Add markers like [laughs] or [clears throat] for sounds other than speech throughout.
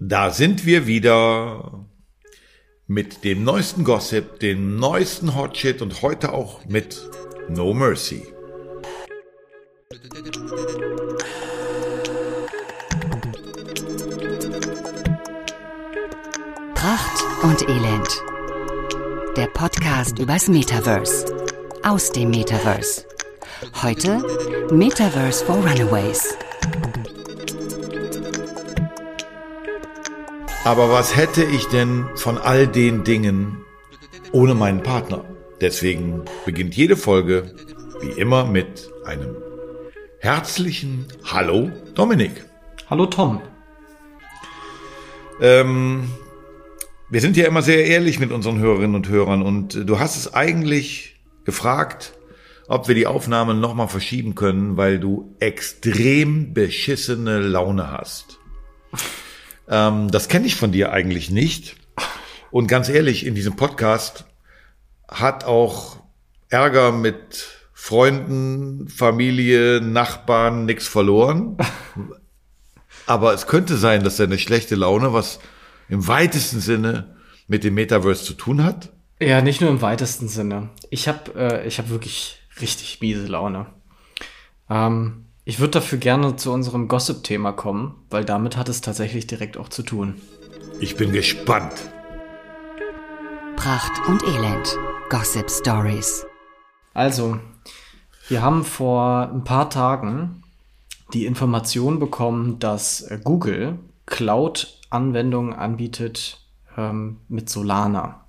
Da sind wir wieder mit dem neuesten Gossip, dem neuesten Hotshit und heute auch mit No Mercy. Pracht und Elend. Der Podcast übers Metaverse. Aus dem Metaverse. Heute Metaverse for Runaways. Aber was hätte ich denn von all den Dingen ohne meinen Partner? Deswegen beginnt jede Folge wie immer mit einem herzlichen Hallo Dominik. Hallo Tom. Ähm, wir sind ja immer sehr ehrlich mit unseren Hörerinnen und Hörern und du hast es eigentlich gefragt, ob wir die Aufnahmen nochmal verschieben können, weil du extrem beschissene Laune hast. Ähm, das kenne ich von dir eigentlich nicht. Und ganz ehrlich, in diesem Podcast hat auch Ärger mit Freunden, Familie, Nachbarn nichts verloren. [laughs] Aber es könnte sein, dass deine schlechte Laune was im weitesten Sinne mit dem Metaverse zu tun hat. Ja, nicht nur im weitesten Sinne. Ich habe äh, ich hab wirklich richtig miese Laune. Ähm, ich würde dafür gerne zu unserem Gossip-Thema kommen, weil damit hat es tatsächlich direkt auch zu tun. Ich bin gespannt. Pracht und Elend. Gossip Stories. Also, wir haben vor ein paar Tagen die Information bekommen, dass äh, Google Cloud-Anwendungen anbietet ähm, mit Solana.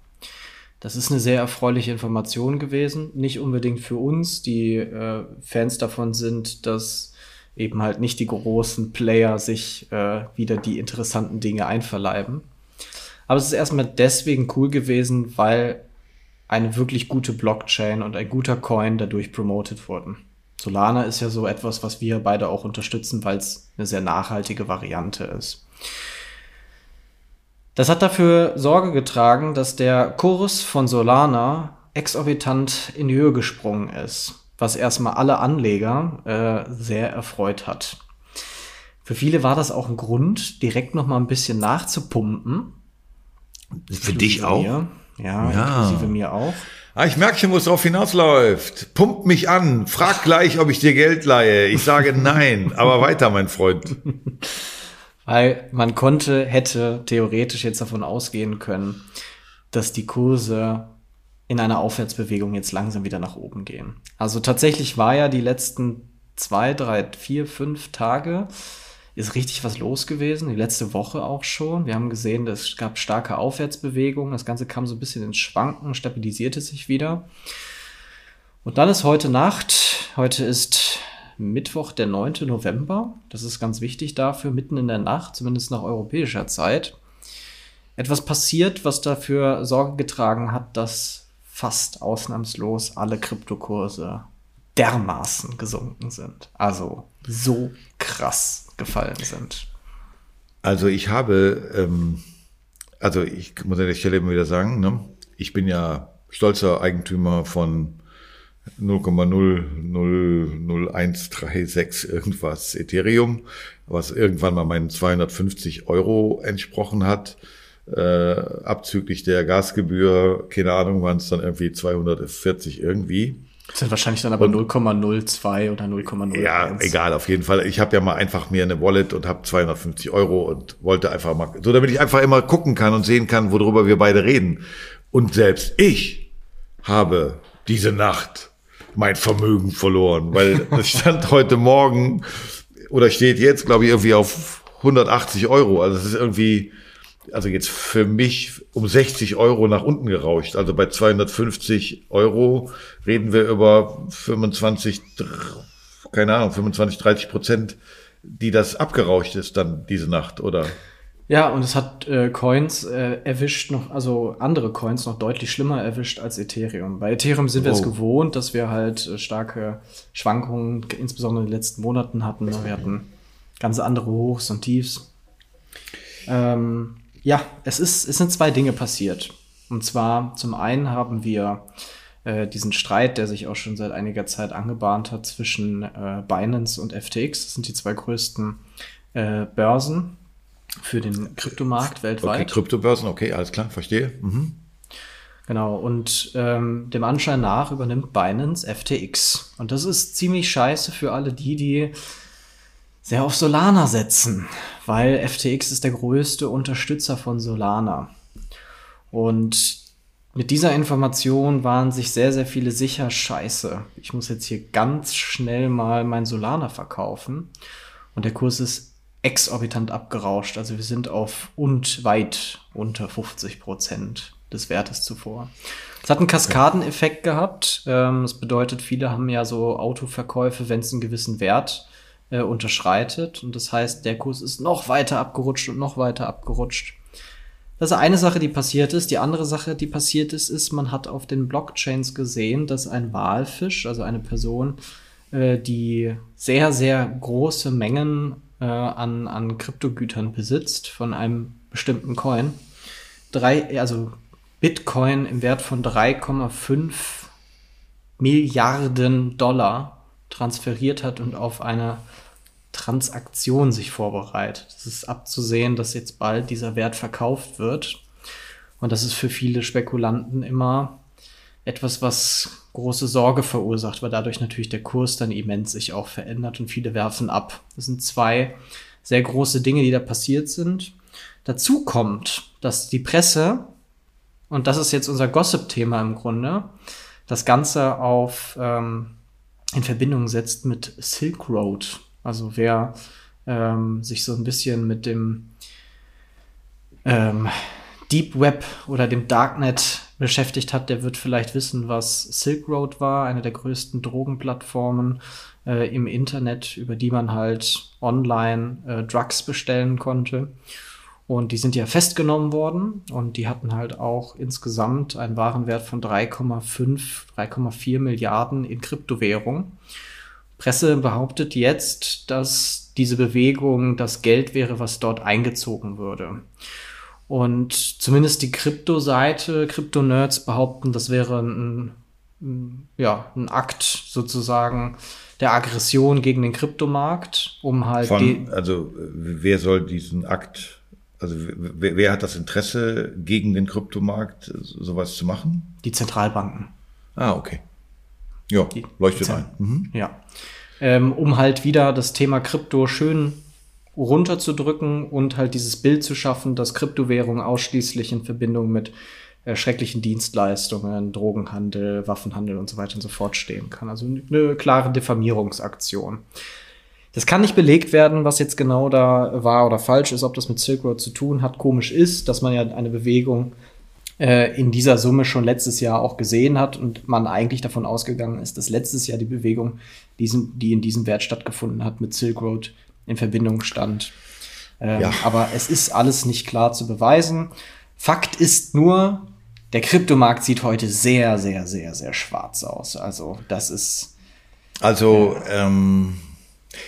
Das ist eine sehr erfreuliche Information gewesen. Nicht unbedingt für uns, die äh, Fans davon sind, dass eben halt nicht die großen Player sich äh, wieder die interessanten Dinge einverleiben. Aber es ist erstmal deswegen cool gewesen, weil eine wirklich gute Blockchain und ein guter Coin dadurch promoted wurden. Solana ist ja so etwas, was wir beide auch unterstützen, weil es eine sehr nachhaltige Variante ist. Das hat dafür Sorge getragen, dass der Kurs von Solana exorbitant in die Höhe gesprungen ist, was erstmal alle Anleger äh, sehr erfreut hat. Für viele war das auch ein Grund, direkt noch mal ein bisschen nachzupumpen. Für dich auch? Mir. Ja, ja, inklusive mir auch. Ah, ich merke schon, wo es drauf hinausläuft. Pump mich an. Frag gleich, ob ich dir Geld leihe. Ich sage [laughs] nein. Aber weiter, mein Freund. [laughs] Weil man konnte, hätte theoretisch jetzt davon ausgehen können, dass die Kurse in einer Aufwärtsbewegung jetzt langsam wieder nach oben gehen. Also tatsächlich war ja die letzten zwei, drei, vier, fünf Tage ist richtig was los gewesen. Die letzte Woche auch schon. Wir haben gesehen, es gab starke Aufwärtsbewegungen. Das Ganze kam so ein bisschen ins Schwanken, stabilisierte sich wieder. Und dann ist heute Nacht, heute ist Mittwoch, der 9. November. Das ist ganz wichtig dafür, mitten in der Nacht, zumindest nach europäischer Zeit. Etwas passiert, was dafür Sorge getragen hat, dass fast ausnahmslos alle Kryptokurse dermaßen gesunken sind. Also so krass gefallen sind. Also ich habe, ähm, also ich muss an der Stelle immer wieder sagen, ne, ich bin ja stolzer Eigentümer von 0,00136 irgendwas Ethereum, was irgendwann mal meinen 250 Euro entsprochen hat. Äh, abzüglich der Gasgebühr, keine Ahnung, waren es dann irgendwie 240 irgendwie. Das sind wahrscheinlich dann aber 0,02 oder 0,01. Ja, egal, auf jeden Fall. Ich habe ja mal einfach mir eine Wallet und habe 250 Euro und wollte einfach mal, so damit ich einfach immer gucken kann und sehen kann, worüber wir beide reden. Und selbst ich habe diese Nacht mein Vermögen verloren, weil [laughs] das stand heute Morgen oder steht jetzt, glaube ich, irgendwie auf 180 Euro. Also es ist irgendwie, also jetzt für mich um 60 Euro nach unten gerauscht. Also bei 250 Euro reden wir über 25, keine Ahnung, 25, 30 Prozent, die das abgerauscht ist dann diese Nacht, oder? Ja, und es hat äh, Coins äh, erwischt noch, also andere Coins noch deutlich schlimmer erwischt als Ethereum. Bei Ethereum sind wir oh. es gewohnt, dass wir halt äh, starke Schwankungen, insbesondere in den letzten Monaten hatten. Wir hatten ganz andere Hochs und Tiefs. Ähm, ja, es ist, es sind zwei Dinge passiert. Und zwar zum einen haben wir äh, diesen Streit, der sich auch schon seit einiger Zeit angebahnt hat zwischen äh, Binance und FTX. Das sind die zwei größten äh, Börsen für den Kryptomarkt weltweit. Okay, Kryptobörsen, okay, alles klar, verstehe. Mhm. Genau, und ähm, dem Anschein nach übernimmt Binance FTX. Und das ist ziemlich scheiße für alle die, die sehr auf Solana setzen, weil FTX ist der größte Unterstützer von Solana. Und mit dieser Information waren sich sehr, sehr viele sicher, scheiße, ich muss jetzt hier ganz schnell mal mein Solana verkaufen. Und der Kurs ist exorbitant abgerauscht. Also wir sind auf und weit unter 50 Prozent des Wertes zuvor. Es hat einen Kaskadeneffekt gehabt. Ähm, das bedeutet, viele haben ja so Autoverkäufe, wenn es einen gewissen Wert äh, unterschreitet. Und das heißt, der Kurs ist noch weiter abgerutscht und noch weiter abgerutscht. Das ist eine Sache, die passiert ist. Die andere Sache, die passiert ist, ist, man hat auf den Blockchains gesehen, dass ein Walfisch, also eine Person, äh, die sehr, sehr große Mengen äh, an, an Kryptogütern besitzt von einem bestimmten Coin, drei, also Bitcoin im Wert von 3,5 Milliarden Dollar transferiert hat und auf eine Transaktion sich vorbereitet. Es ist abzusehen, dass jetzt bald dieser Wert verkauft wird. Und das ist für viele Spekulanten immer etwas, was große Sorge verursacht, weil dadurch natürlich der Kurs dann immens sich auch verändert und viele werfen ab. Das sind zwei sehr große Dinge, die da passiert sind. Dazu kommt, dass die Presse und das ist jetzt unser Gossip-Thema im Grunde, das Ganze auf ähm, in Verbindung setzt mit Silk Road. Also wer ähm, sich so ein bisschen mit dem ähm, Deep Web oder dem Darknet beschäftigt hat, der wird vielleicht wissen, was Silk Road war, eine der größten Drogenplattformen äh, im Internet, über die man halt online äh, Drugs bestellen konnte. Und die sind ja festgenommen worden und die hatten halt auch insgesamt einen Warenwert von 3,5, 3,4 Milliarden in Kryptowährung. Presse behauptet jetzt, dass diese Bewegung das Geld wäre, was dort eingezogen würde. Und zumindest die Krypto-Seite, Krypto-Nerds behaupten, das wäre ein, ja, ein Akt sozusagen der Aggression gegen den Kryptomarkt, um halt. Von, also, wer soll diesen Akt also wer, wer, hat das Interesse, gegen den Kryptomarkt sowas zu machen? Die Zentralbanken. Ah, okay. Ja, Die leuchtet ein. Mhm. Ja. Ähm, um halt wieder das Thema Krypto schön runterzudrücken und halt dieses Bild zu schaffen, dass Kryptowährungen ausschließlich in Verbindung mit äh, schrecklichen Dienstleistungen, Drogenhandel, Waffenhandel und so weiter und so fort stehen kann. Also eine klare Diffamierungsaktion. Das kann nicht belegt werden, was jetzt genau da wahr oder falsch ist, ob das mit Silk Road zu tun hat. Komisch ist, dass man ja eine Bewegung äh, in dieser Summe schon letztes Jahr auch gesehen hat und man eigentlich davon ausgegangen ist, dass letztes Jahr die Bewegung, diesen, die in diesem Wert stattgefunden hat, mit Silk Road in Verbindung stand. Ähm, ja. Aber es ist alles nicht klar zu beweisen. Fakt ist nur, der Kryptomarkt sieht heute sehr, sehr, sehr, sehr schwarz aus. Also das ist. Also ähm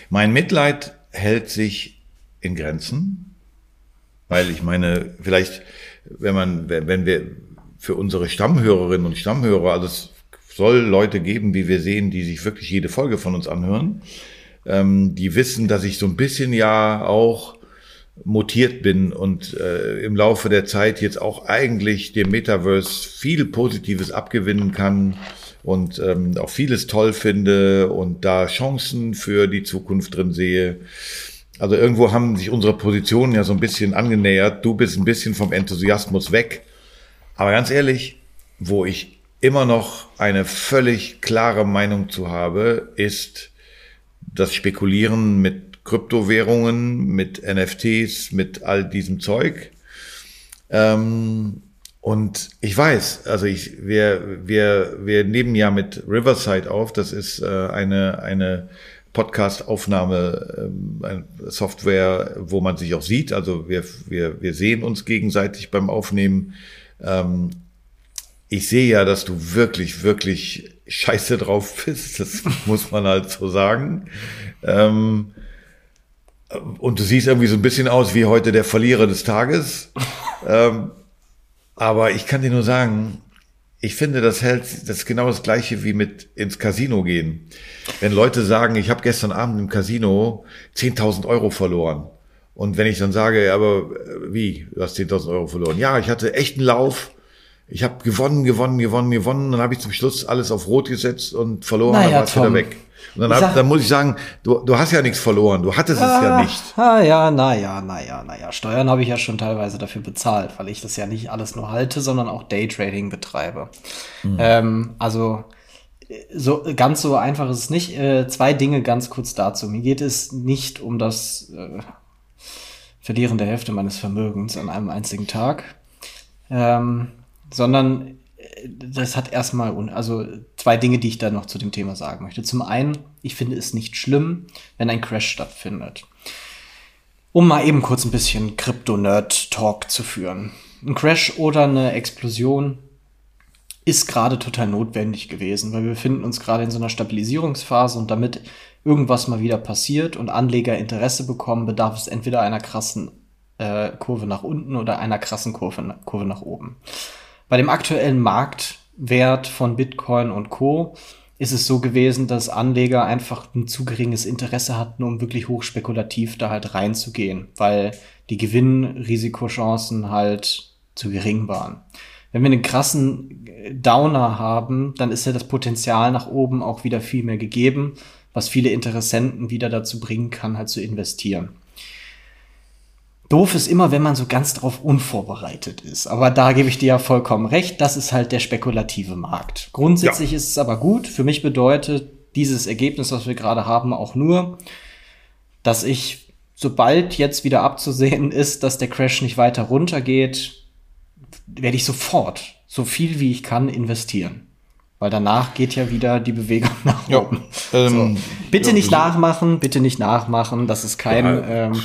mein Mitleid hält sich in Grenzen, weil ich meine, vielleicht, wenn man, wenn wir für unsere Stammhörerinnen und Stammhörer, also es soll Leute geben, wie wir sehen, die sich wirklich jede Folge von uns anhören, ähm, die wissen, dass ich so ein bisschen ja auch mutiert bin und äh, im Laufe der Zeit jetzt auch eigentlich dem Metaverse viel Positives abgewinnen kann und ähm, auch vieles toll finde und da Chancen für die Zukunft drin sehe. Also irgendwo haben sich unsere Positionen ja so ein bisschen angenähert. Du bist ein bisschen vom Enthusiasmus weg. Aber ganz ehrlich, wo ich immer noch eine völlig klare Meinung zu habe, ist das Spekulieren mit Kryptowährungen, mit NFTs, mit all diesem Zeug. Ähm, und ich weiß, also ich, wir, wir, wir nehmen ja mit Riverside auf. Das ist äh, eine, eine Podcast-Aufnahme, ähm, Software, wo man sich auch sieht. Also wir, wir, wir sehen uns gegenseitig beim Aufnehmen. Ähm, ich sehe ja, dass du wirklich, wirklich scheiße drauf [laughs] bist. Das muss man halt so sagen. Ähm, und du siehst irgendwie so ein bisschen aus wie heute der Verlierer des Tages. [laughs] ähm, aber ich kann dir nur sagen, ich finde, das hält, das ist genau das gleiche wie mit ins Casino gehen. Wenn Leute sagen, ich habe gestern Abend im Casino 10.000 Euro verloren Und wenn ich dann sage, aber äh, wie, du hast 10.000 Euro verloren. Ja, ich hatte echt einen Lauf. Ich habe gewonnen, gewonnen, gewonnen, gewonnen. Dann habe ich zum Schluss alles auf Rot gesetzt und verloren, Naja, dann war es wieder weg. Und dann, hab, dann muss ich sagen, du, du hast ja nichts verloren. Du hattest es ja nicht. Ah, ja, naja, naja, naja. Steuern habe ich ja schon teilweise dafür bezahlt, weil ich das ja nicht alles nur halte, sondern auch Daytrading betreibe. Ähm, also so ganz so einfach ist es nicht. Äh, zwei Dinge ganz kurz dazu. Mir geht es nicht um das äh, Verlieren der Hälfte meines Vermögens an einem einzigen Tag, ähm, sondern das hat erstmal, also zwei Dinge, die ich da noch zu dem Thema sagen möchte. Zum einen, ich finde es nicht schlimm, wenn ein Crash stattfindet. Um mal eben kurz ein bisschen Crypto-Nerd-Talk zu führen. Ein Crash oder eine Explosion ist gerade total notwendig gewesen, weil wir befinden uns gerade in so einer Stabilisierungsphase und damit irgendwas mal wieder passiert und Anleger Interesse bekommen, bedarf es entweder einer krassen äh, Kurve nach unten oder einer krassen Kurve, Kurve nach oben. Bei dem aktuellen Marktwert von Bitcoin und Co. ist es so gewesen, dass Anleger einfach ein zu geringes Interesse hatten, um wirklich hochspekulativ da halt reinzugehen, weil die Gewinnrisikochancen halt zu gering waren. Wenn wir einen krassen äh, Downer haben, dann ist ja das Potenzial nach oben auch wieder viel mehr gegeben, was viele Interessenten wieder dazu bringen kann, halt zu investieren. Doof ist immer, wenn man so ganz drauf unvorbereitet ist. Aber da gebe ich dir ja vollkommen recht. Das ist halt der spekulative Markt. Grundsätzlich ist es aber gut. Für mich bedeutet dieses Ergebnis, was wir gerade haben, auch nur, dass ich, sobald jetzt wieder abzusehen ist, dass der Crash nicht weiter runtergeht, werde ich sofort so viel wie ich kann investieren. Weil danach geht ja wieder die Bewegung [laughs] nach Ja, oben. ähm, so. Bitte ja, nicht nachmachen, bitte nicht nachmachen. Das ist kein. Ja. Ähm,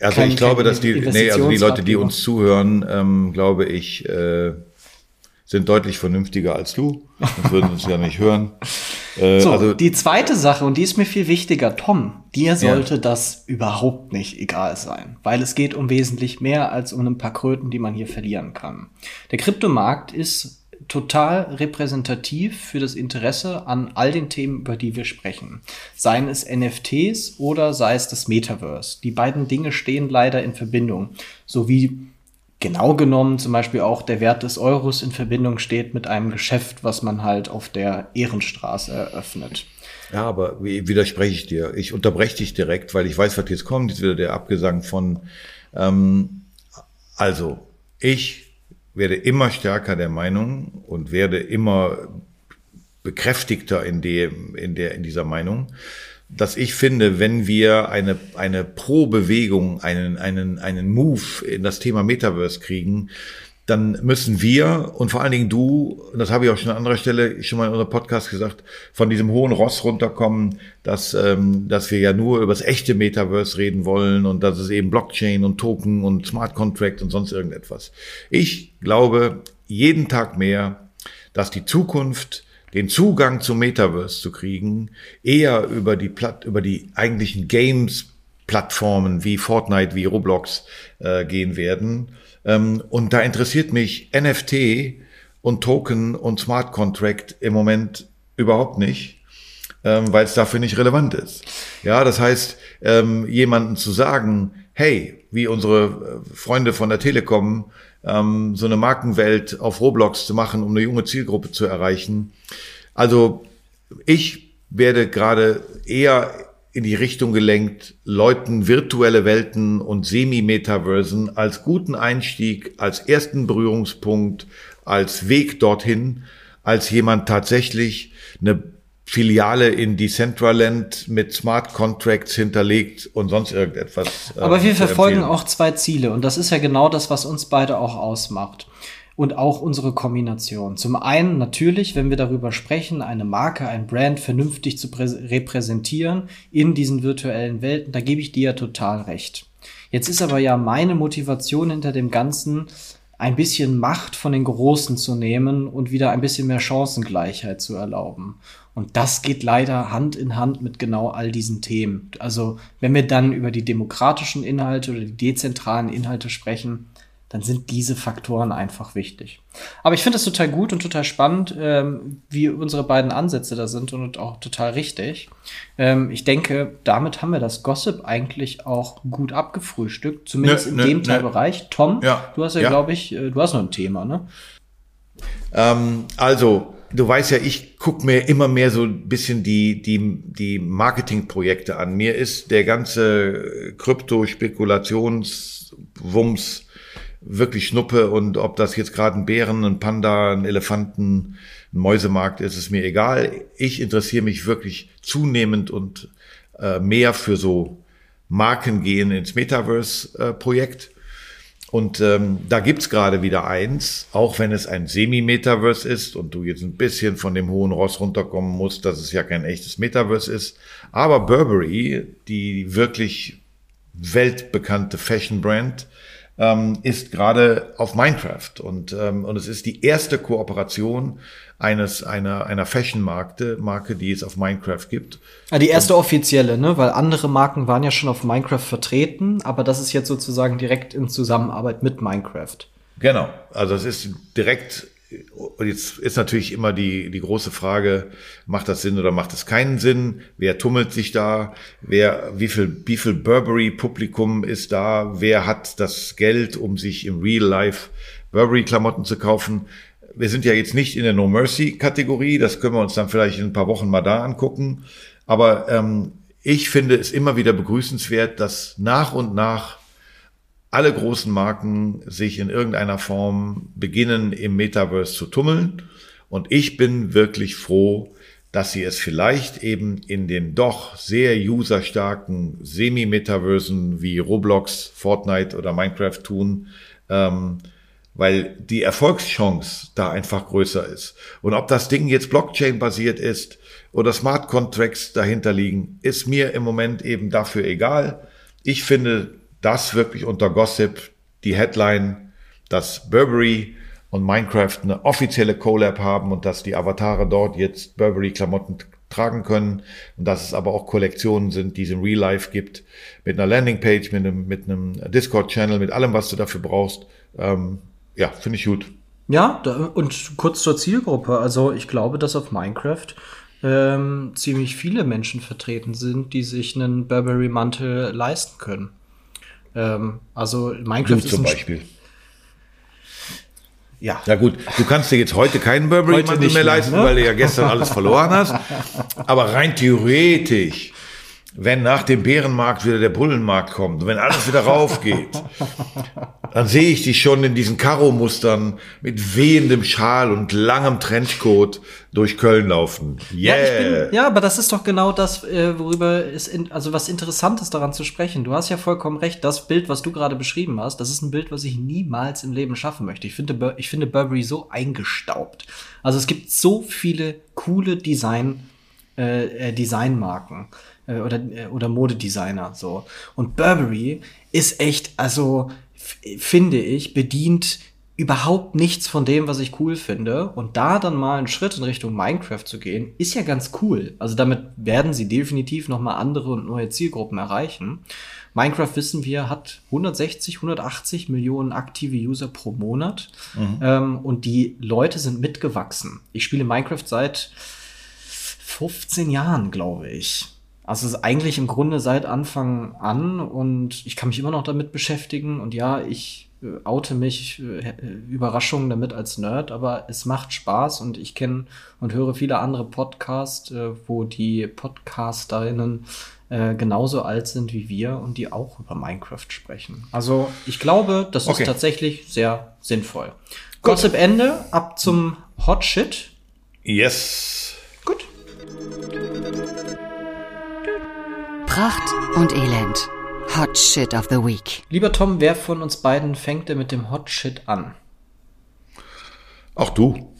Also ich glaube, dass die, nee, also die Leute, die uns zuhören, ähm, glaube ich, äh, sind deutlich vernünftiger als du. Sonst würden uns ja nicht hören. [laughs] Äh, So, also die zweite Sache, und die ist mir viel wichtiger, Tom, dir sollte das überhaupt nicht egal sein, weil es geht um wesentlich mehr als um ein paar Kröten, die man hier verlieren kann. Der Kryptomarkt ist total repräsentativ für das Interesse an all den Themen, über die wir sprechen. Seien es NFTs oder sei es das Metaverse. Die beiden Dinge stehen leider in Verbindung. So wie genau genommen zum Beispiel auch der Wert des Euros in Verbindung steht mit einem Geschäft, was man halt auf der Ehrenstraße eröffnet. Ja, aber widerspreche ich dir. Ich unterbreche dich direkt, weil ich weiß, was jetzt kommt. Jetzt wieder der Abgesang von, ähm, also, ich werde immer stärker der Meinung und werde immer bekräftigter in dem, in der, in dieser Meinung, dass ich finde, wenn wir eine, eine Pro-Bewegung, einen, einen, einen Move in das Thema Metaverse kriegen, dann müssen wir und vor allen Dingen du, das habe ich auch schon an anderer Stelle schon mal in unserem Podcast gesagt, von diesem hohen Ross runterkommen, dass, ähm, dass wir ja nur über das echte Metaverse reden wollen und dass es eben Blockchain und Token und Smart Contract und sonst irgendetwas. Ich glaube jeden Tag mehr, dass die Zukunft den Zugang zum Metaverse zu kriegen, eher über die Platt, über die eigentlichen Games Plattformen wie Fortnite, wie Roblox äh, gehen werden. Ähm, und da interessiert mich NFT und Token und Smart Contract im Moment überhaupt nicht, ähm, weil es dafür nicht relevant ist. Ja, das heißt, ähm, jemanden zu sagen, hey, wie unsere äh, Freunde von der Telekom, so eine Markenwelt auf Roblox zu machen, um eine junge Zielgruppe zu erreichen. Also ich werde gerade eher in die Richtung gelenkt, Leuten virtuelle Welten und Semi-Metaversen als guten Einstieg, als ersten Berührungspunkt, als Weg dorthin, als jemand tatsächlich eine Filiale in Decentraland mit Smart Contracts hinterlegt und sonst irgendetwas. äh, Aber wir verfolgen auch zwei Ziele und das ist ja genau das, was uns beide auch ausmacht. Und auch unsere Kombination. Zum einen natürlich, wenn wir darüber sprechen, eine Marke, ein Brand vernünftig zu prä- repräsentieren in diesen virtuellen Welten, da gebe ich dir ja total recht. Jetzt ist aber ja meine Motivation hinter dem Ganzen, ein bisschen Macht von den Großen zu nehmen und wieder ein bisschen mehr Chancengleichheit zu erlauben. Und das geht leider Hand in Hand mit genau all diesen Themen. Also wenn wir dann über die demokratischen Inhalte oder die dezentralen Inhalte sprechen, dann sind diese Faktoren einfach wichtig. Aber ich finde es total gut und total spannend, ähm, wie unsere beiden Ansätze da sind und auch total richtig. Ähm, ich denke, damit haben wir das Gossip eigentlich auch gut abgefrühstückt, zumindest Nö, in nö, dem nö. Teilbereich. Tom, Ja, du hast ja, ja. glaube ich, äh, du hast noch ein Thema, ne? Ähm, also, du weißt ja, ich guck mir immer mehr so ein bisschen die, die, die Marketingprojekte an. Mir ist der ganze Krypto-Spekulationswumms wirklich Schnuppe und ob das jetzt gerade ein Bären, ein Panda, ein Elefanten, ein Mäusemarkt ist, ist mir egal. Ich interessiere mich wirklich zunehmend und äh, mehr für so Marken gehen ins Metaverse-Projekt. Und ähm, da gibt's gerade wieder eins, auch wenn es ein Semi-Metaverse ist und du jetzt ein bisschen von dem hohen Ross runterkommen musst, dass es ja kein echtes Metaverse ist. Aber Burberry, die wirklich weltbekannte Fashion-Brand, ähm, ist gerade auf Minecraft. Und, ähm, und es ist die erste Kooperation eines, einer, einer Fashion-Marke, Marke, die es auf Minecraft gibt. Ah, die erste offizielle, ne? Weil andere Marken waren ja schon auf Minecraft vertreten, aber das ist jetzt sozusagen direkt in Zusammenarbeit mit Minecraft. Genau, also es ist direkt, und jetzt ist natürlich immer die, die große Frage, macht das Sinn oder macht es keinen Sinn? Wer tummelt sich da? Wer, wie viel, wie viel Burberry-Publikum ist da? Wer hat das Geld, um sich im Real Life Burberry-Klamotten zu kaufen? Wir sind ja jetzt nicht in der No Mercy-Kategorie, das können wir uns dann vielleicht in ein paar Wochen mal da angucken. Aber ähm, ich finde es immer wieder begrüßenswert, dass nach und nach alle großen Marken sich in irgendeiner Form beginnen, im Metaverse zu tummeln. Und ich bin wirklich froh, dass sie es vielleicht eben in den doch sehr userstarken Semi-Metaversen wie Roblox, Fortnite oder Minecraft tun, ähm, weil die Erfolgschance da einfach größer ist. Und ob das Ding jetzt Blockchain-basiert ist oder Smart Contracts dahinter liegen, ist mir im Moment eben dafür egal. Ich finde das wirklich unter Gossip die Headline, dass Burberry und Minecraft eine offizielle Collab haben und dass die Avatare dort jetzt Burberry-Klamotten tragen können und dass es aber auch Kollektionen sind, die es im Real Life gibt, mit einer Landingpage, mit einem, mit einem Discord-Channel, mit allem, was du dafür brauchst. Ähm, ja, finde ich gut. Ja, und kurz zur Zielgruppe. Also ich glaube, dass auf Minecraft ähm, ziemlich viele Menschen vertreten sind, die sich einen Burberry-Mantel leisten können. Ähm, also Minecraft Du zum Beispiel. Ja. Ja gut, du kannst dir jetzt heute keinen Burberry-Mantel Heute nicht mehr mehr, leisten, ne? weil du ja gestern alles verloren hast. Aber rein theoretisch, wenn nach dem Bärenmarkt wieder der Bullenmarkt kommt, wenn alles wieder raufgeht, [laughs] dann sehe ich dich schon in diesen Karo-Mustern mit wehendem Schal und langem Trenchcoat durch Köln laufen. Ja, Yeah. bin, ja, aber das ist doch genau das, äh, worüber es, in, also was Interessantes daran zu sprechen. Du hast ja vollkommen recht. Das Bild, was du gerade beschrieben hast, das ist ein Bild, was ich niemals im Leben schaffen möchte. Ich finde, ich finde Burberry so eingestaubt. Also es gibt so viele coole Design, äh, äh, Designmarken äh, oder äh, oder Modedesigner so. Und Burberry ist echt, also finde ich, bedient überhaupt nichts von dem, was ich cool finde. Und da dann mal einen Schritt in Richtung Minecraft zu gehen, ist ja ganz cool. Also damit werden sie definitiv noch mal andere und neue Zielgruppen erreichen. Minecraft, wissen wir, hat 160, 180 Millionen aktive User pro Monat. Ähm, und die Leute sind mitgewachsen. Ich spiele Minecraft seit 15 Jahren, glaube ich. Also es ist eigentlich im Grunde seit Anfang an und ich kann mich immer noch damit beschäftigen und ja, ich äh, oute mich äh, Überraschungen damit als Nerd, aber es macht Spaß und ich kenne und höre viele andere Podcasts, äh, wo die Podcasterinnen äh, genauso alt sind wie wir und die auch über Minecraft sprechen. Also ich glaube, das Okay. ist tatsächlich sehr sinnvoll. Gossip Ende, ab zum Hot Shit. Yes. Gut. Pracht und Elend. Hot Shit of the Week. Lieber Tom, wer von uns beiden fängt denn mit dem Hot Shit an? Auch du.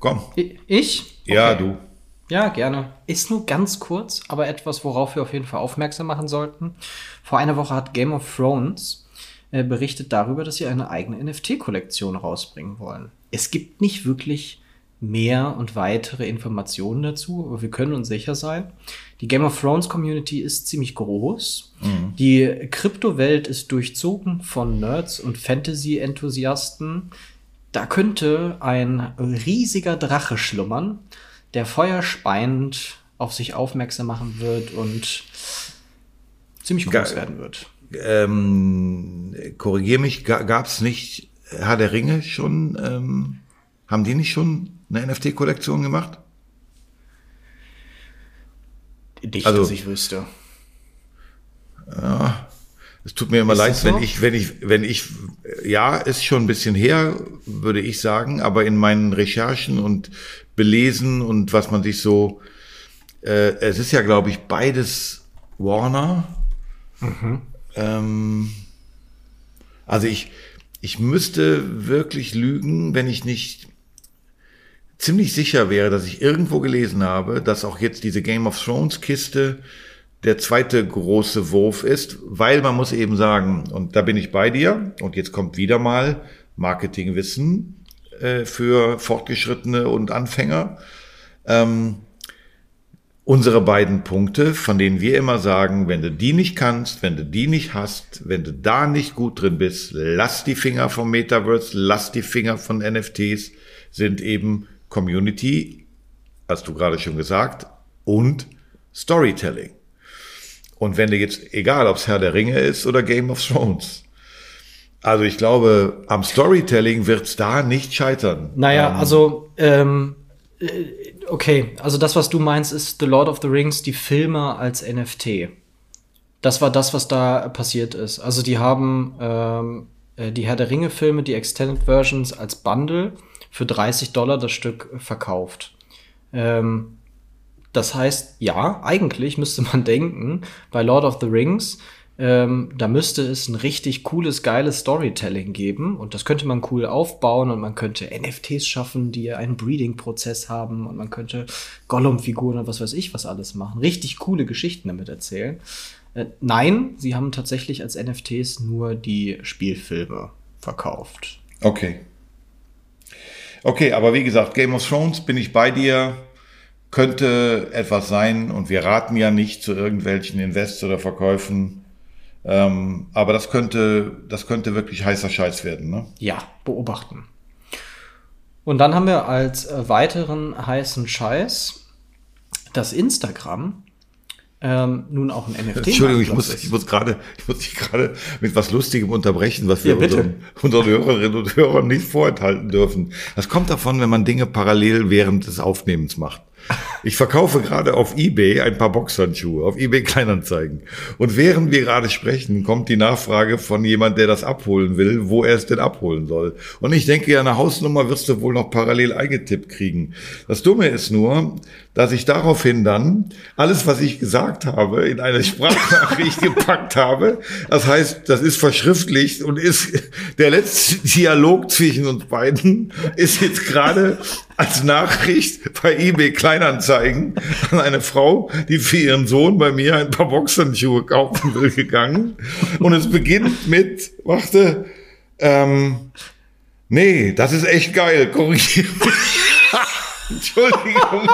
Komm. Ich? Ja, Okay. du. Ja, gerne. Ist nur ganz kurz, aber etwas, worauf wir auf jeden Fall aufmerksam machen sollten. Vor einer Woche hat Game of Thrones äh, berichtet darüber, dass sie eine eigene NFT-Kollektion rausbringen wollen. Es gibt nicht wirklich mehr und weitere Informationen dazu, aber wir können uns sicher sein. Die Game of Thrones Community ist ziemlich groß. Mhm. Die Kryptowelt ist durchzogen von Nerds und Fantasy-Enthusiasten. Da könnte ein riesiger Drache schlummern, der feuerspeiend auf sich aufmerksam machen wird und ziemlich groß Ga werden wird. Ähm, Korrigiere mich, gab es nicht Herr der Ringe schon? Ähm, haben die nicht schon eine NFT-Kollektion gemacht? Nicht, also, dass ich wüsste. Ja, es tut mir immer ist leid, so? wenn ich, wenn ich, wenn ich, ja, ist schon ein bisschen her, würde ich sagen, aber in meinen Recherchen und Belesen und was man sich so, äh, es ist ja, glaube ich, beides Warner. Mhm. Ähm, also ich, ich müsste wirklich lügen, wenn ich nicht ziemlich sicher wäre, dass ich irgendwo gelesen habe, dass auch jetzt diese Game of Thrones Kiste der zweite große Wurf ist, weil man muss eben sagen, und da bin ich bei dir, und jetzt kommt wieder mal Marketingwissen äh, für Fortgeschrittene und Anfänger. Ähm, unsere beiden Punkte, von denen wir immer sagen, wenn du die nicht kannst, wenn du die nicht hast, wenn du da nicht gut drin bist, lass die Finger vom Metaverse, lass die Finger von NFTs, sind eben Community, hast du gerade schon gesagt, und Storytelling. Und wenn du jetzt, egal ob es Herr der Ringe ist oder Game of Thrones, also ich glaube, am Storytelling wird es da nicht scheitern. Naja, ähm, also ähm, äh, okay, also das, was du meinst, ist The Lord of the Rings, die Filme als NFT. Das war das, was da passiert ist. Also die haben ähm, äh, die Herr der Ringe-Filme, die Extended Versions als Bundle für 30 Dollar das Stück verkauft. Ähm, das heißt, ja, eigentlich müsste man [laughs] denken, bei Lord of the Rings, ähm, da müsste es ein richtig cooles, geiles Storytelling geben und das könnte man cool aufbauen und man könnte NFTs schaffen, die einen Breeding-Prozess haben und man könnte Gollum-Figuren und was weiß ich was alles machen. Richtig coole Geschichten damit erzählen. Äh, nein, sie haben tatsächlich als NFTs nur die Spielfilme verkauft. Okay. Okay, aber wie gesagt, Game of Thrones bin ich bei dir, könnte etwas sein und wir raten ja nicht zu irgendwelchen Invests oder Verkäufen. Ähm, aber das könnte, das könnte wirklich heißer Scheiß werden, ne? Ja, beobachten. Und dann haben wir als äh, weiteren heißen Scheiß das Instagram ähm, nun auch ein NFT. [laughs] Entschuldigung, ich muss, ich muss gerade, ich muss dich gerade mit was Lustigem unterbrechen, was wir ja, unseren, unseren Hörerinnen und Hörern nicht vorenthalten dürfen. Das kommt davon, wenn man Dinge parallel während des Aufnehmens macht. Ich verkaufe gerade auf eBay ein paar Boxhandschuhe, auf eBay Kleinanzeigen. Und während wir gerade sprechen, kommt die Nachfrage von jemand, der das abholen will, wo er es denn abholen soll. Und ich denke, ja, eine Hausnummer wirst du wohl noch parallel eingetippt kriegen. Das Dumme ist nur, dass ich daraufhin dann alles, was ich gesagt habe, in eine Sprachnachricht [laughs] gepackt habe. Das heißt, das ist verschriftlicht und ist der letzte Dialog zwischen uns beiden ist jetzt gerade als Nachricht bei eBay Kleinanzeigen an eine Frau, die für ihren Sohn bei mir ein paar Boxhandschuhe kaufen will, gegangen. Und es beginnt mit, warte, ähm, nee, das ist echt geil, korrigiere. [laughs] Entschuldigung.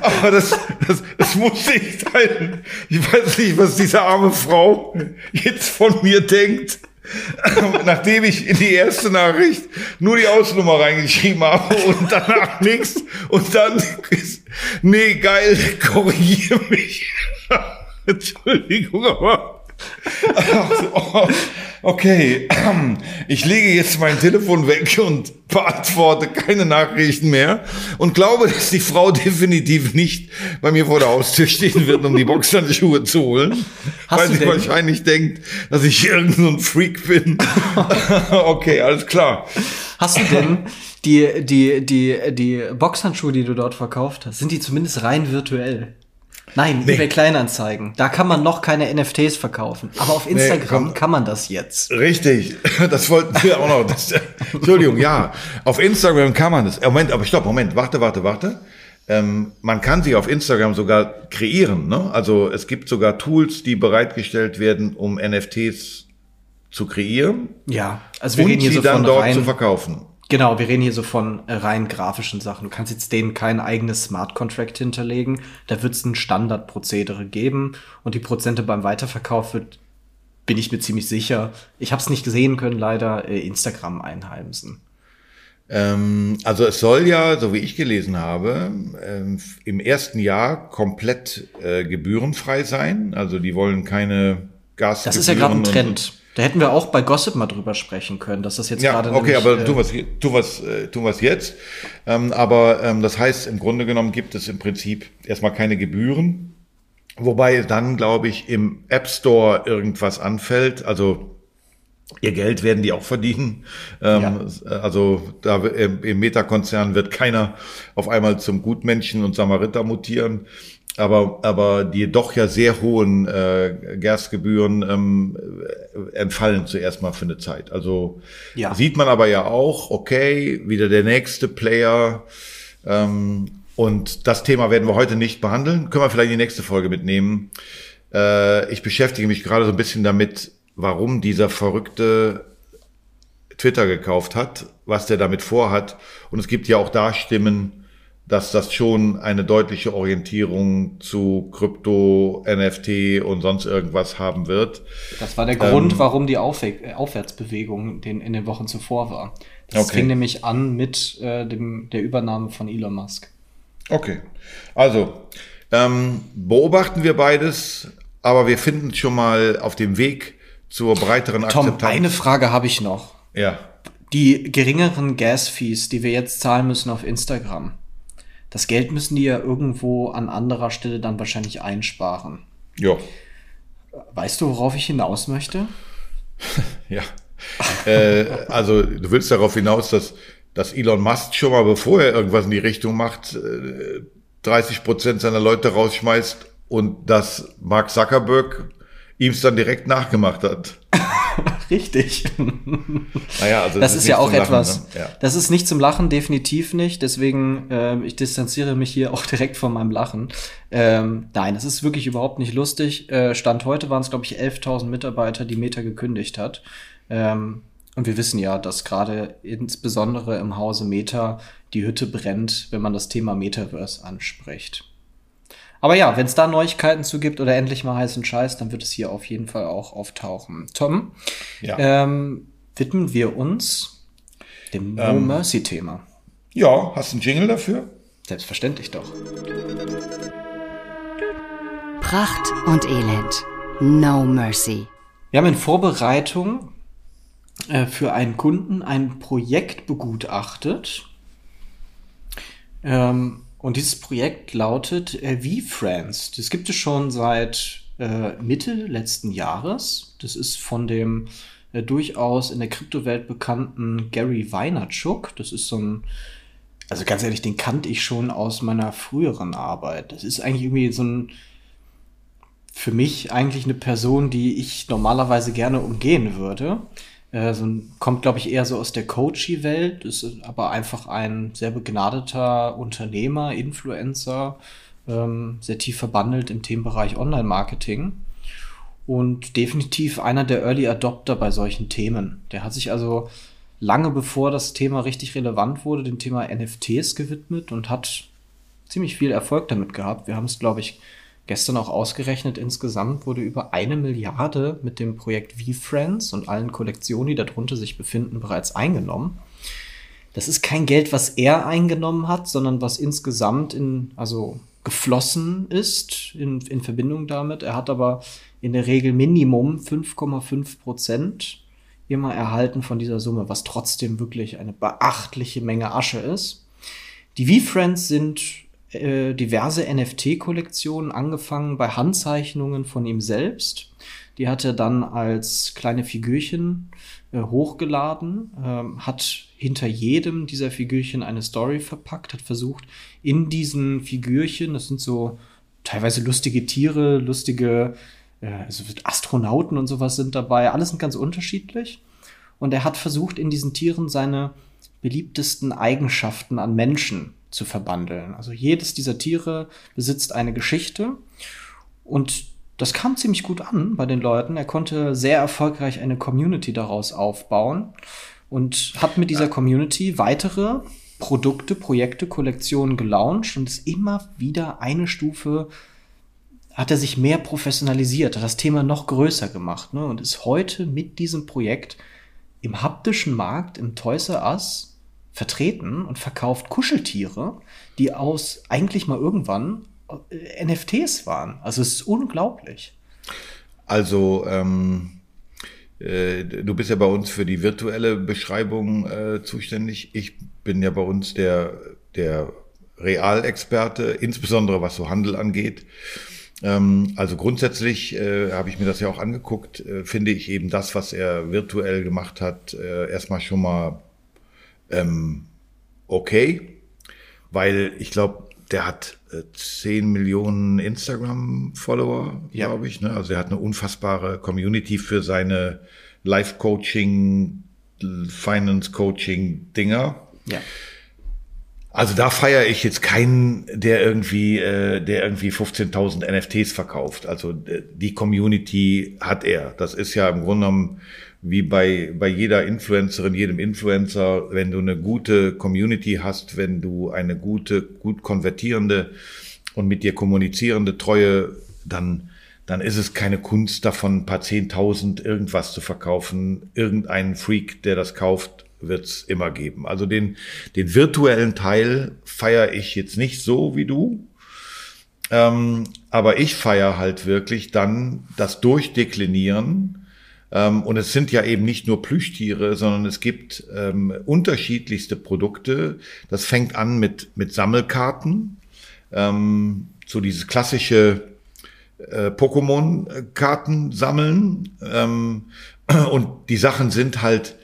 Aber das, das, das musste ich teilen. Ich weiß nicht, was diese arme Frau jetzt von mir denkt. [laughs] nachdem ich in die erste Nachricht nur die Ausnummer reingeschrieben habe und danach nichts und dann, nee, geil, korrigiere mich. [laughs] Entschuldigung, aber [laughs] okay, [clears throat] ich lege jetzt mein Telefon weg und beantworte keine Nachrichten mehr und glaube, dass die Frau definitiv nicht bei mir vor der Haustür stehen wird, um die Boxhandschuhe zu holen, Hast weil sie denn? wahrscheinlich denkt, dass ich irgendein so Freak bin. [laughs] okay, alles klar. Hast du denn die, die, die, die Boxhandschuhe, die du dort verkauft hast, sind die zumindest rein virtuell? Nein, nee. eBay Kleinanzeigen. Da kann man noch keine NFTs verkaufen. Aber auf Instagram nee, kann man das jetzt. Richtig. [laughs] Das wollten wir auch noch. Das, Entschuldigung, ja. Auf Instagram kann man das. Moment, aber stopp, Moment. Warte, warte, warte. Ähm, man kann sich auf Instagram sogar kreieren. Ne? Also es gibt sogar Tools, die bereitgestellt werden, um NFTs zu kreieren. Ja, also wir und reden hier sie so dann dort rein, zu verkaufen. Genau, wir reden hier so von äh, rein grafischen Sachen. Du kannst jetzt denen kein eigenes Smart Contract hinterlegen. Da wird es ein Standardprozedere geben und die Prozente beim Weiterverkauf wird, bin ich mir ziemlich sicher. Ich habe es nicht sehen können, leider äh, Instagram einheimsen. Ähm, also es soll ja, so wie ich gelesen habe, ähm, im ersten Jahr komplett äh, gebührenfrei sein. Also die wollen keine Gas. Das ist ja gerade ein Trend. Da hätten wir auch bei Gossip mal drüber sprechen können, dass das jetzt ja, gerade. Okay, nämlich, aber äh, tu was, tu was, äh, tu was jetzt. Ähm, aber ähm, das heißt, im Grunde genommen gibt es im Prinzip erstmal keine Gebühren. Wobei dann, glaube ich, im App Store irgendwas anfällt. Also Ihr Geld werden die auch verdienen. Ähm, Also da im, im Meta-Konzern wird keiner auf einmal zum Gutmenschen und Samariter mutieren. Aber, aber die doch ja sehr hohen äh, Gasgebühren ähm, entfallen zuerst mal für eine Zeit. Also Ja. sieht man aber ja auch, okay, wieder der nächste Player. Ähm, und das Thema werden wir heute nicht behandeln. Können wir vielleicht in die nächste Folge mitnehmen. Äh, ich beschäftige mich gerade so ein bisschen damit, warum dieser verrückte Twitter gekauft hat, was der damit vorhat. Und es gibt ja auch da Stimmen, dass das schon eine deutliche Orientierung zu Krypto, NFT und sonst irgendwas haben wird. Das war der Grund, Ähm, warum die Aufwe äh, Aufwärtsbewegung den, in den Wochen zuvor war. Das Okay. fing nämlich an mit äh, dem, der Übernahme von Elon Musk. Okay. Also, ähm, beobachten wir beides, aber wir finden schon mal auf dem Weg zur breiteren Tom, Akzeptanz. eine Frage habe ich noch. ja. Die geringeren Gas-Fees, die wir jetzt zahlen müssen auf Instagram, das Geld müssen die ja irgendwo an anderer Stelle dann wahrscheinlich einsparen. Ja. Weißt du, worauf ich hinaus möchte? [laughs] Ja. äh, also du willst darauf hinaus, dass, dass Elon Musk schon mal, bevor er irgendwas in die Richtung macht, äh, 30 Prozent seiner Leute rausschmeißt und dass Mark Zuckerberg ihm es dann direkt nachgemacht hat. [laughs] Richtig. Naja, also Das ist nicht ja auch Lachen, etwas. ne? Ja. Das ist nicht zum Lachen, definitiv nicht. Deswegen, ähm, ich distanziere mich hier auch [laughs] direkt von meinem Lachen. Ähm, nein, das ist wirklich überhaupt nicht lustig. Äh, Stand heute waren es, glaube ich, 11.000 Mitarbeiter, die Meta gekündigt hat. Ähm, und wir wissen ja, dass gerade insbesondere im Hause Meta die Hütte brennt, wenn man das Thema Metaverse anspricht. Aber ja, wenn es da Neuigkeiten zu gibt oder endlich mal heißen Scheiß, dann wird es hier auf jeden Fall auch auftauchen. Tom, Ja. ähm, widmen wir uns dem No Ähm. Mercy Thema. ja, hast du einen Jingle dafür? Selbstverständlich doch. Pracht und Elend. No Mercy. Wir haben in Vorbereitung äh, für einen Kunden ein Projekt begutachtet. Ähm, und dieses Projekt lautet äh, VFriends. Das gibt es schon seit äh, Mitte letzten Jahres. Das ist von dem äh, durchaus in der Kryptowelt bekannten Gary Vaynerchuk. Das ist so ein, also ganz ehrlich, den kannte ich schon aus meiner früheren Arbeit. Das ist eigentlich irgendwie so ein, für mich eigentlich eine Person, die ich normalerweise gerne umgehen würde. Äh, so ein, kommt, glaube ich, eher so aus der Coachy-Welt, ist aber einfach ein sehr begnadeter Unternehmer, Influencer, ähm, sehr tief verbandelt im Themenbereich Online-Marketing und definitiv einer der Early Adopter bei solchen Themen. Der hat sich also lange bevor das Thema richtig relevant wurde, dem Thema NFTs gewidmet und hat ziemlich viel Erfolg damit gehabt. Wir haben es, glaube ich, gestern auch ausgerechnet. Insgesamt wurde über eine Milliarde mit dem Projekt V-Friends und allen Kollektionen, die darunter sich befinden, bereits eingenommen. Das ist kein Geld, was er eingenommen hat, sondern was insgesamt in, also geflossen ist in, in Verbindung damit. Er hat aber in der Regel Minimum 5,5 Prozent immer erhalten von dieser Summe, was trotzdem wirklich eine beachtliche Menge Asche ist. Die V-Friends sind äh, diverse NFT-Kollektionen, angefangen bei Handzeichnungen von ihm selbst. Die hat er dann als kleine Figürchen äh, hochgeladen, ähm, hat hinter jedem dieser Figürchen eine Story verpackt, hat versucht, in diesen Figürchen, das sind so teilweise lustige Tiere, lustige äh, also Astronauten und sowas sind dabei, alles sind ganz unterschiedlich. Und er hat versucht, in diesen Tieren seine beliebtesten Eigenschaften an Menschen zu verbandeln. Also jedes dieser Tiere besitzt eine Geschichte und das kam ziemlich gut an bei den Leuten. Er konnte sehr erfolgreich eine Community daraus aufbauen und hat mit dieser Community weitere Produkte, Projekte, Kollektionen gelauncht und ist immer wieder eine Stufe hat er sich mehr professionalisiert, hat das Thema noch größer gemacht ne, und ist heute mit diesem Projekt im haptischen Markt, im Toys R Us vertreten und verkauft Kuscheltiere, die aus eigentlich mal irgendwann äh, NFTs waren. Also es ist unglaublich. Also ähm, äh, du bist ja bei uns für die virtuelle Beschreibung äh, zuständig. Ich bin ja bei uns der, der Realexperte, insbesondere was so Handel angeht. Ähm, also grundsätzlich äh, habe ich mir das ja auch angeguckt, äh, finde ich eben das, was er virtuell gemacht hat, äh, erstmal schon mal ähm, okay, weil ich glaube, der hat äh, 10 Millionen Instagram-Follower, ja. glaube ich. Ne? Also er hat eine unfassbare Community für seine Life-Coaching, Finance-Coaching-Dinger. Ja. Also da feiere ich jetzt keinen, der irgendwie, äh, der irgendwie 15.000 NFTs verkauft. Also äh, die Community hat er. Das ist ja im Grunde genommen wie bei, bei jeder Influencerin, jedem Influencer, wenn du eine gute Community hast, wenn du eine gute, gut konvertierende und mit dir kommunizierende Treue, dann, dann ist es keine Kunst davon, ein paar Zehntausend irgendwas zu verkaufen. Irgendeinen Freak, der das kauft, wird's immer geben. Also den, den virtuellen Teil feiere ich jetzt nicht so wie du. Ähm, aber ich feiere halt wirklich dann das Durchdeklinieren. Ähm, und es sind ja eben nicht nur Plüschtiere, sondern es gibt ähm, unterschiedlichste Produkte. Das fängt an mit, mit Sammelkarten. Ähm, so dieses klassische äh, Pokémon-Karten sammeln. Ähm, [clears throat] und die Sachen sind halt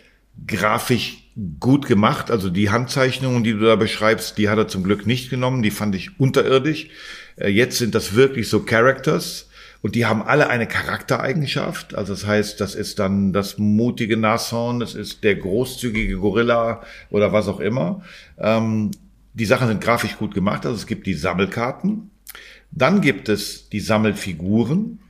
grafisch gut gemacht. Also die Handzeichnungen, die du da beschreibst, die hat er zum Glück nicht genommen. Die fand ich unterirdisch. Äh, jetzt sind das wirklich so Characters. Und die haben alle eine Charaktereigenschaft. Also das heißt, das ist dann das mutige Nashorn, das ist der großzügige Gorilla oder was auch immer. Ähm, die Sachen sind grafisch gut gemacht. Also es gibt die Sammelkarten. Dann gibt es die Sammelfiguren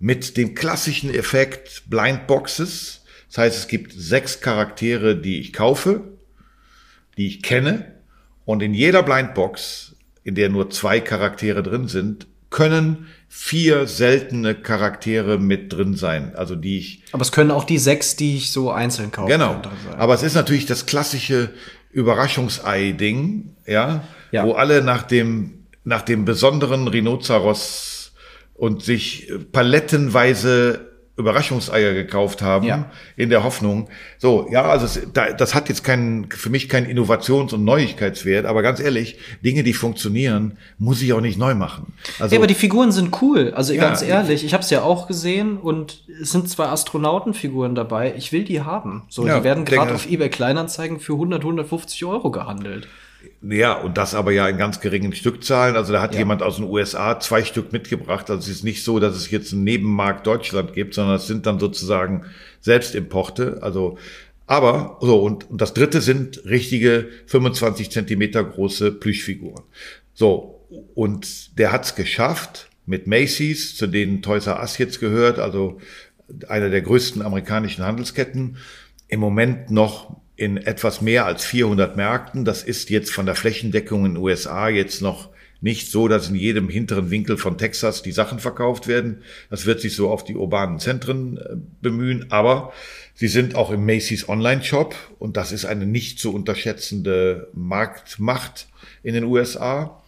mit dem klassischen Effekt Blindboxes. Das heißt, es gibt sechs Charaktere, die ich kaufe, die ich kenne. Und in jeder Blindbox, in der nur zwei Charaktere drin sind, können vier seltene Charaktere mit drin sein. Also die ich. Aber es können auch die sechs, die ich so einzeln kaufe. Genau. Aber es ist natürlich das klassische Überraschungsei-Ding, ja, ja, wo alle nach dem, nach dem besonderen Rhinoceros und sich palettenweise Überraschungseier gekauft haben, ja. in der Hoffnung. So, ja, also es, da, das hat jetzt keinen, für mich keinen Innovations- und Neuigkeitswert, aber ganz ehrlich, Dinge, die funktionieren, muss ich auch nicht neu machen. Also, ja, aber die Figuren sind cool. Also ja, ganz ehrlich, ich habe es ja auch gesehen und es sind zwei Astronautenfiguren dabei. Ich will die haben. So, ja, die werden gerade auf eBay Kleinanzeigen für 100, 150 Euro gehandelt. Ja, und das aber ja in ganz geringen Stückzahlen. Also da hat ja. jemand aus den USA zwei Stück mitgebracht. Also es ist nicht so, dass es jetzt einen Nebenmarkt Deutschland gibt, sondern es sind dann sozusagen Selbstimporte. Also, aber, so, und, und das dritte sind richtige 25 Zentimeter große Plüschfiguren. So, und der hat's geschafft mit Macy's, zu denen Toys R Us jetzt gehört, also einer der größten amerikanischen Handelsketten, im Moment noch in etwas mehr als 400 Märkten. Das ist jetzt von der Flächendeckung in den USA jetzt noch nicht so, dass in jedem hinteren Winkel von Texas die Sachen verkauft werden. Das wird sich so auf die urbanen Zentren äh, bemühen, aber sie sind auch im Macy's Online-Shop und das ist eine nicht zu unterschätzende Marktmacht in den USA.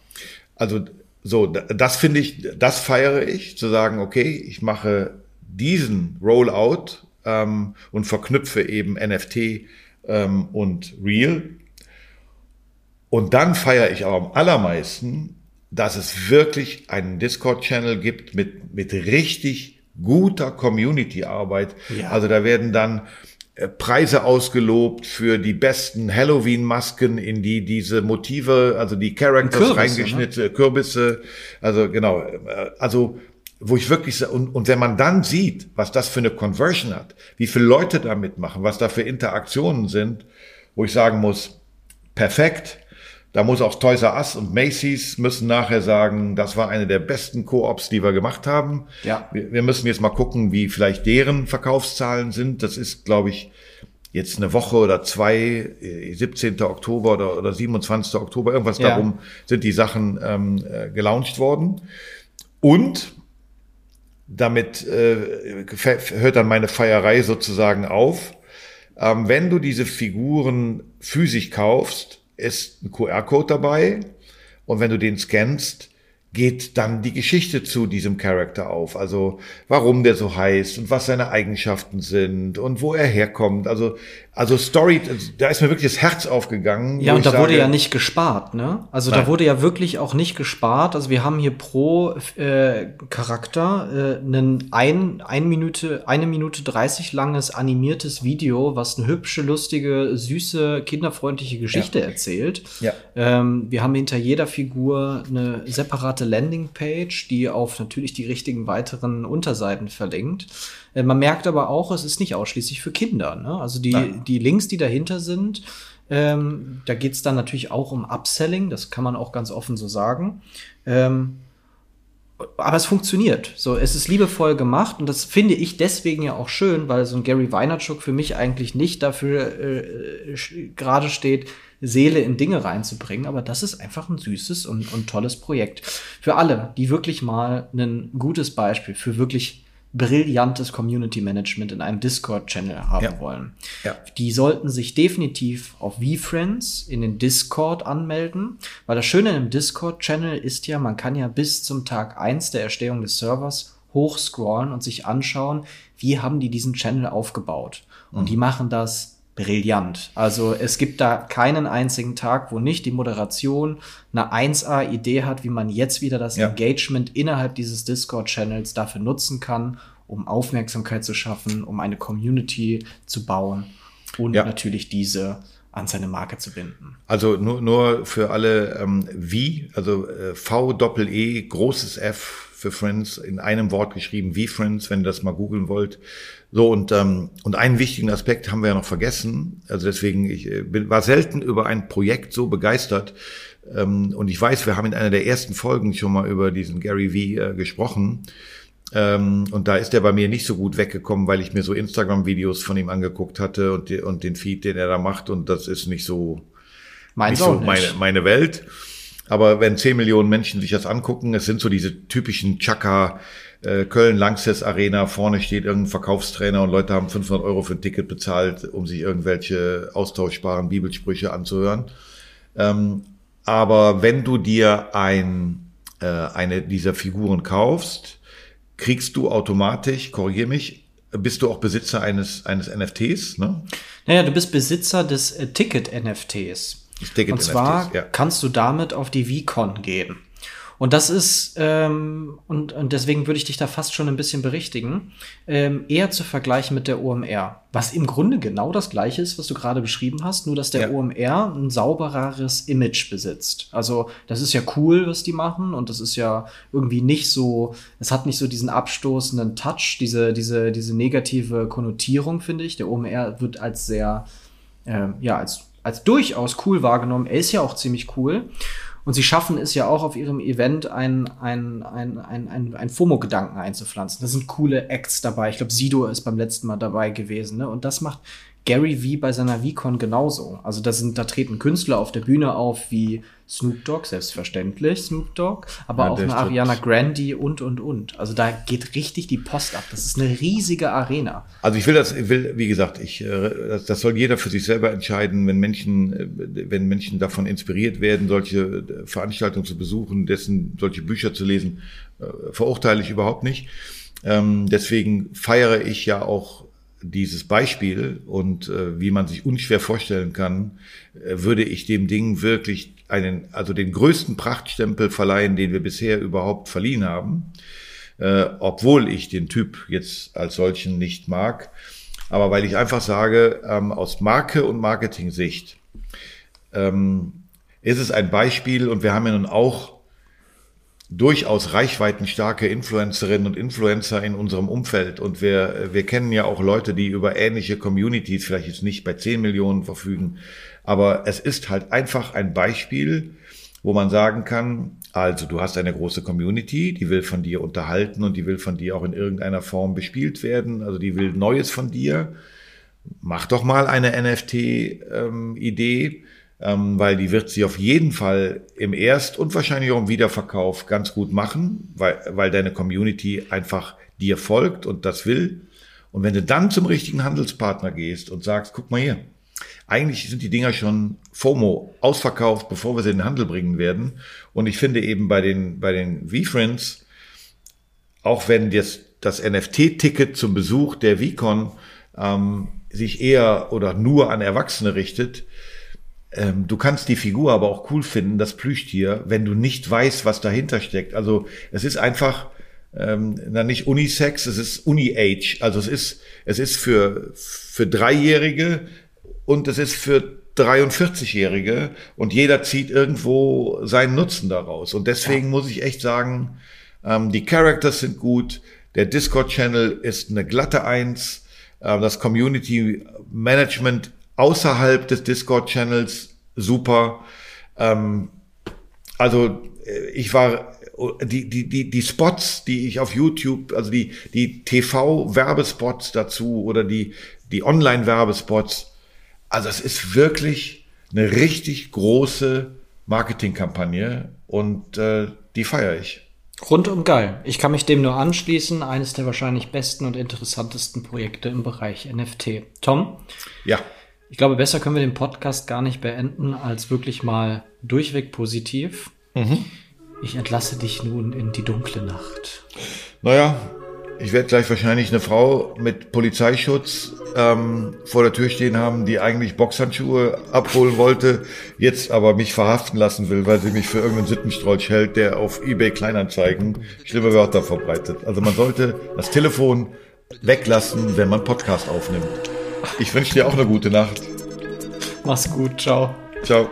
Also so, das finde ich, das feiere ich, zu sagen, okay, ich mache diesen Rollout ähm, und verknüpfe eben NFT ähm, und Real. Und dann feiere ich aber am allermeisten, dass es wirklich einen Discord-Channel gibt mit, mit richtig guter Community-Arbeit. Ja. Also da werden dann äh, Preise ausgelobt für die besten Halloween-Masken, in die diese Motive, also die Characters Kürbisse, reingeschnittene ne? Kürbisse, also genau, äh, also wo ich wirklich und, und wenn man dann sieht, was das für eine Conversion hat, wie viele Leute da mitmachen, was da für Interaktionen sind, wo ich sagen muss, perfekt. Da muss auch Toys R Us und Macy's müssen nachher sagen, das war eine der besten Co-ops, die wir gemacht haben. Ja. Wir, wir müssen jetzt mal gucken, wie vielleicht deren Verkaufszahlen sind. Das ist, glaube ich, jetzt eine Woche oder zwei, 17. Äh, Oktober oder, oder 27. Oktober, irgendwas ja. darum, sind die Sachen ähm, äh, gelauncht worden. Und damit äh, hört dann meine Feierei sozusagen auf. Ähm, wenn du diese Figuren physisch kaufst, ist ein QR-Code dabei. Und wenn du den scannst, geht dann die Geschichte zu diesem Charakter auf. Also warum der so heißt und was seine Eigenschaften sind und wo er herkommt. Also also Story, da ist mir wirklich das Herz aufgegangen. Ja, und da sage, wurde ja nicht gespart, ne? Also nein. da wurde ja wirklich auch nicht gespart. Also wir haben hier pro äh, Charakter äh, einen ein, ein Minute, eine Minute dreißig langes animiertes Video, was eine hübsche, lustige, süße, kinderfreundliche Geschichte ja. erzählt. Ja. Ähm, wir haben hinter jeder Figur eine separate Landingpage, die auf natürlich die richtigen weiteren Unterseiten verlinkt. Äh, man merkt aber auch, es ist nicht ausschließlich für Kinder. Ne? Also die, die Links, die dahinter sind, ähm, da geht es dann natürlich auch um Upselling, das kann man auch ganz offen so sagen. Ähm, aber es funktioniert. So, es ist liebevoll gemacht und das finde ich deswegen ja auch schön, weil so ein Gary Weinerchuk für mich eigentlich nicht dafür äh, gerade steht, Seele in Dinge reinzubringen, aber das ist einfach ein süßes und, und tolles Projekt. Für alle, die wirklich mal ein gutes Beispiel für wirklich brillantes Community Management in einem Discord-Channel haben ja. wollen. Ja. Die sollten sich definitiv auf VFriends in den Discord anmelden, weil das Schöne im Discord-Channel ist ja, man kann ja bis zum Tag eins der Erstehung des Servers hochscrollen und sich anschauen, wie haben die diesen Channel aufgebaut. Und mhm. die machen das brillant. Also es gibt da keinen einzigen Tag, wo nicht die Moderation eine 1A-Idee hat, wie man jetzt wieder das ja. Engagement innerhalb dieses Discord-Channels dafür nutzen kann, um Aufmerksamkeit zu schaffen, um eine Community zu bauen und ja. natürlich diese an seine Marke zu binden. Also nur, nur für alle ähm, wie, also äh, V Doppel E großes F für Friends in einem Wort geschrieben, wie Friends, wenn ihr das mal googeln wollt. So, und, ähm, und einen wichtigen Aspekt haben wir ja noch vergessen. Also deswegen, ich äh, bin, war selten über ein Projekt so begeistert. Ähm, und ich weiß, wir haben in einer der ersten Folgen schon mal über diesen Gary V äh, gesprochen. Ähm, und da ist er bei mir nicht so gut weggekommen, weil ich mir so Instagram-Videos von ihm angeguckt hatte und, die, und den Feed, den er da macht. Und das ist nicht so, Meins nicht so nicht. meine, meine Welt. Aber wenn 10 Millionen Menschen sich das angucken, es sind so diese typischen Chaka, äh, Köln Langsess Arena, vorne steht irgendein Verkaufstrainer und Leute haben 500 Euro für ein Ticket bezahlt, um sich irgendwelche austauschbaren Bibelsprüche anzuhören. Ähm, aber wenn du dir ein, äh, eine dieser Figuren kaufst, kriegst du automatisch, korrigier mich, bist du auch Besitzer eines, eines NFTs, ne? Naja, du bist Besitzer des äh, Ticket-NFTs. Und zwar NFTs, ja. kannst du damit auf die VCon gehen. Und das ist, ähm, und, und deswegen würde ich dich da fast schon ein bisschen berichtigen, ähm, eher zu vergleichen mit der OMR. Was im Grunde genau das gleiche ist, was du gerade beschrieben hast, nur dass der ja. OMR ein saubereres Image besitzt. Also, das ist ja cool, was die machen, und das ist ja irgendwie nicht so, es hat nicht so diesen abstoßenden Touch, diese, diese, diese negative Konnotierung, finde ich. Der OMR wird als sehr, äh, ja, als, als durchaus cool wahrgenommen. Er ist ja auch ziemlich cool. Und sie schaffen es ja auch auf ihrem Event ein, ein, ein, ein, ein, ein FOMO-Gedanken einzupflanzen. Da sind coole Acts dabei. Ich glaube, Sido ist beim letzten Mal dabei gewesen. Ne? Und das macht Gary V bei seiner VCon genauso. Also da sind, da treten Künstler auf der Bühne auf wie Snoop Dogg, selbstverständlich Snoop Dogg, aber ja, auch eine Ariana Grande und, und, und. Also da geht richtig die Post ab. Das ist eine riesige Arena. Also ich will das, ich will, wie gesagt, ich, äh, das, das soll jeder für sich selber entscheiden, wenn Menschen, äh, wenn Menschen davon inspiriert werden, solche äh, Veranstaltungen zu besuchen, dessen, solche Bücher zu lesen, verurteile ich überhaupt nicht. Ähm, deswegen feiere ich ja auch dieses Beispiel und äh, wie man sich unschwer vorstellen kann, äh, würde ich dem Ding wirklich einen, also den größten Prachtstempel verleihen, den wir bisher überhaupt verliehen haben, äh, obwohl ich den Typ jetzt als solchen nicht mag, aber weil ich einfach sage, ähm, aus Marke und Marketing-Sicht ähm, ist es ein Beispiel und wir haben ja nun auch durchaus reichweitenstarke Influencerinnen und Influencer in unserem Umfeld. Und wir, wir kennen ja auch Leute, die über ähnliche Communities vielleicht jetzt nicht bei 10 Millionen verfügen. Aber es ist halt einfach ein Beispiel, wo man sagen kann, also du hast eine große Community, die will von dir unterhalten und die will von dir auch in irgendeiner Form bespielt werden. Also die will Neues von dir. mach doch mal eine NFT-Idee, ähm, weil die wird sie auf jeden Fall im Erst- und wahrscheinlich auch im Wiederverkauf ganz gut machen, weil, weil deine Community einfach dir folgt und das will. Und wenn du dann zum richtigen Handelspartner gehst und sagst, guck mal hier, eigentlich sind die Dinger schon FOMO ausverkauft, bevor wir sie in den Handel bringen werden. Und ich finde eben bei den, bei den V-Friends, auch wenn jetzt das NFT-Ticket zum Besuch der VCon ähm, sich eher oder nur an Erwachsene richtet, ähm, du kannst die Figur aber auch cool finden, das Plüschtier, wenn du nicht weißt, was dahinter steckt. Also es ist einfach ähm, na nicht Unisex, es ist Uni-Age. Also es ist, es ist für, für Dreijährige und es ist für 43-Jährige und jeder zieht irgendwo seinen Nutzen daraus. Und deswegen ja. muss ich echt sagen, ähm, die Characters sind gut, der Discord-Channel ist eine glatte Eins, äh, das Community Management außerhalb des Discord-Channels super. Ähm, also äh, ich war die, die, die, die Spots, die ich auf YouTube, also die, die TV-Werbespots dazu oder die, die Online-Werbespots, also es ist wirklich eine richtig große Marketingkampagne und äh, die feiere ich. Rundum geil. Ich kann mich dem nur anschließen. Eines der wahrscheinlich besten und interessantesten Projekte im Bereich NFT. Tom? Ja. Ich glaube, besser können wir den Podcast gar nicht beenden, als wirklich mal durchweg positiv. Mhm. Ich entlasse dich nun in die dunkle Nacht. Naja, ich werde gleich wahrscheinlich eine Frau mit Polizeischutz ähm, vor der Tür stehen haben, die eigentlich Boxhandschuhe abholen wollte, jetzt aber mich verhaften lassen will, weil sie mich für irgendeinen Sittenstrolch hält, der auf eBay Kleinanzeigen schlimme Wörter verbreitet. Also man sollte das Telefon weglassen, wenn man Podcast aufnimmt. Ich wünsche dir auch eine gute Nacht. Mach's gut, ciao. Ciao.